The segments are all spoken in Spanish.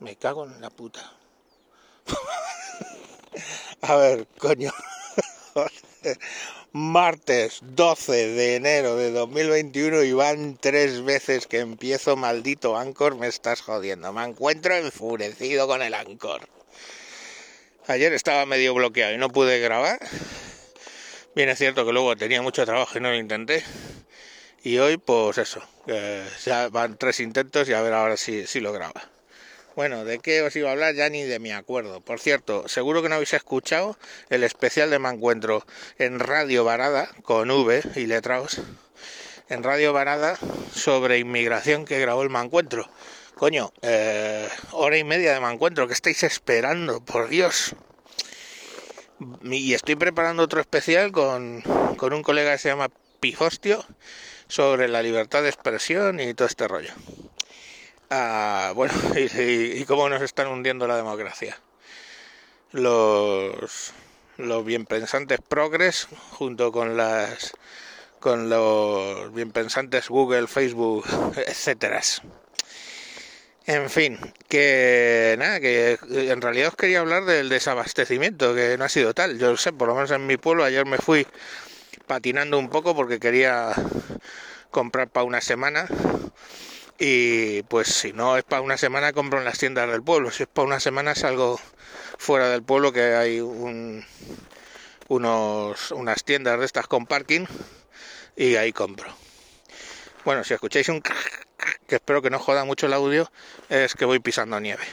Me cago en la puta. A ver, coño. Martes 12 de enero de 2021 y van tres veces que empiezo maldito Anchor, me estás jodiendo. Me encuentro enfurecido con el Anchor. Ayer estaba medio bloqueado y no pude grabar. Bien es cierto que luego tenía mucho trabajo y no lo intenté. Y hoy pues eso, ya van tres intentos y a ver ahora si, si lo graba. Bueno, ¿de qué os iba a hablar? Ya ni de mi acuerdo. Por cierto, seguro que no habéis escuchado el especial de Me en Radio Varada, con V y letrados, en Radio Varada, sobre inmigración que grabó el Me. Coño, eh, hora y media de Me Encuentro, ¿qué estáis esperando? Por Dios. Y estoy preparando otro especial con, con un colega que se llama Pifostio sobre la libertad de expresión y todo este rollo. Ah, bueno, y, cómo nos están hundiendo la democracia. Los, los bien pensantes progres junto con las con los bien pensantes Google, Facebook, etcétera. En fin, que nada, que en realidad os quería hablar del desabastecimiento, que no ha sido tal. Yo sé, por lo menos en mi pueblo ayer me fui patinando un poco porque quería comprar para una semana y pues si no es para una semana compro en las tiendas del pueblo, si es para una semana salgo fuera del pueblo que hay un, unos, unas tiendas de estas con parking y ahí compro. Bueno, si escucháis un que espero que no joda mucho el audio, es que voy pisando nieve.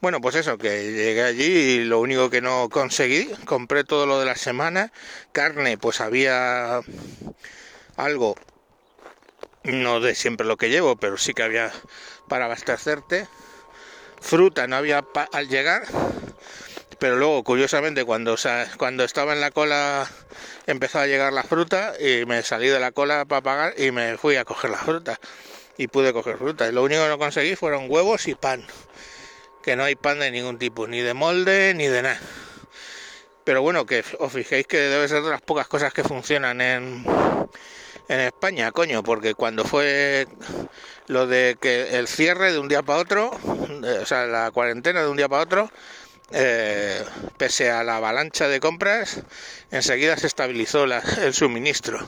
Bueno, pues eso, que llegué allí y lo único que no conseguí, compré todo lo de la semana, carne, pues había algo no de siempre lo que llevo, pero sí que había para abastecerte. Fruta no había al llegar, pero luego curiosamente cuando, cuando estaba en la cola empezó a llegar la fruta y me salí de la cola para pagar y me fui a coger la fruta y pude coger fruta. Y lo único que no conseguí fueron huevos y pan, que no hay pan de ningún tipo, ni de molde ni de nada. Pero bueno, que os fijéis que debe ser de las pocas cosas que funcionan en, en España, coño, porque cuando fue lo de que el cierre de un día para otro, o sea, la cuarentena de un día para otro, eh, pese a la avalancha de compras, enseguida se estabilizó el suministro.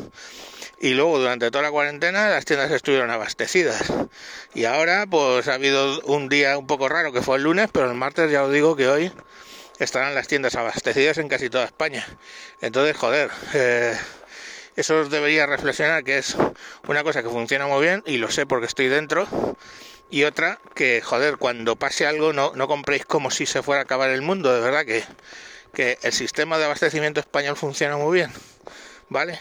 Y luego durante toda la cuarentena las tiendas estuvieron abastecidas. Y ahora pues ha habido un día un poco raro que fue el lunes, pero el martes ya os digo que hoy estarán las tiendas abastecidas en casi toda España. Entonces, joder, eh, eso debería reflexionar que es una cosa que funciona muy bien y lo sé porque estoy dentro. Y otra que, joder, cuando pase algo no, no compréis como si se fuera a acabar el mundo. De verdad que, que el sistema de abastecimiento español funciona muy bien. ¿Vale?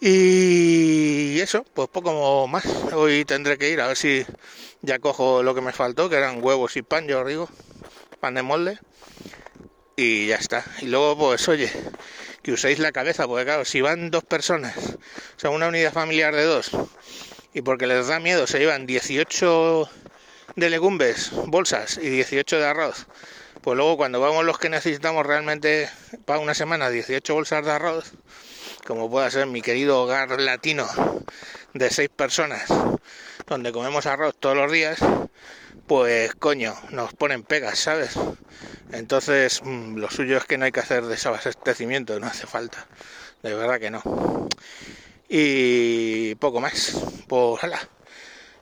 Y eso, pues poco más. Hoy tendré que ir a ver si ya cojo lo que me faltó, que eran huevos y pan, yo digo, pan de molde. Y ya está. Y luego, pues oye, que uséis la cabeza, porque claro, si van dos personas, o sea, una unidad familiar de dos, y porque les da miedo se llevan 18 de legumbres, bolsas y 18 de arroz, pues luego cuando vamos los que necesitamos realmente para una semana 18 bolsas de arroz, como pueda ser mi querido hogar latino de seis personas, donde comemos arroz todos los días, pues coño, nos ponen pegas, ¿sabes? Entonces, mm, lo suyo es que no hay que hacer desabastecimiento, no hace falta, de verdad que no. Y poco más, pues hala.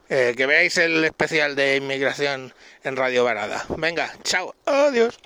Eh, que veáis el especial de inmigración en Radio Varada. Venga, chao, adiós.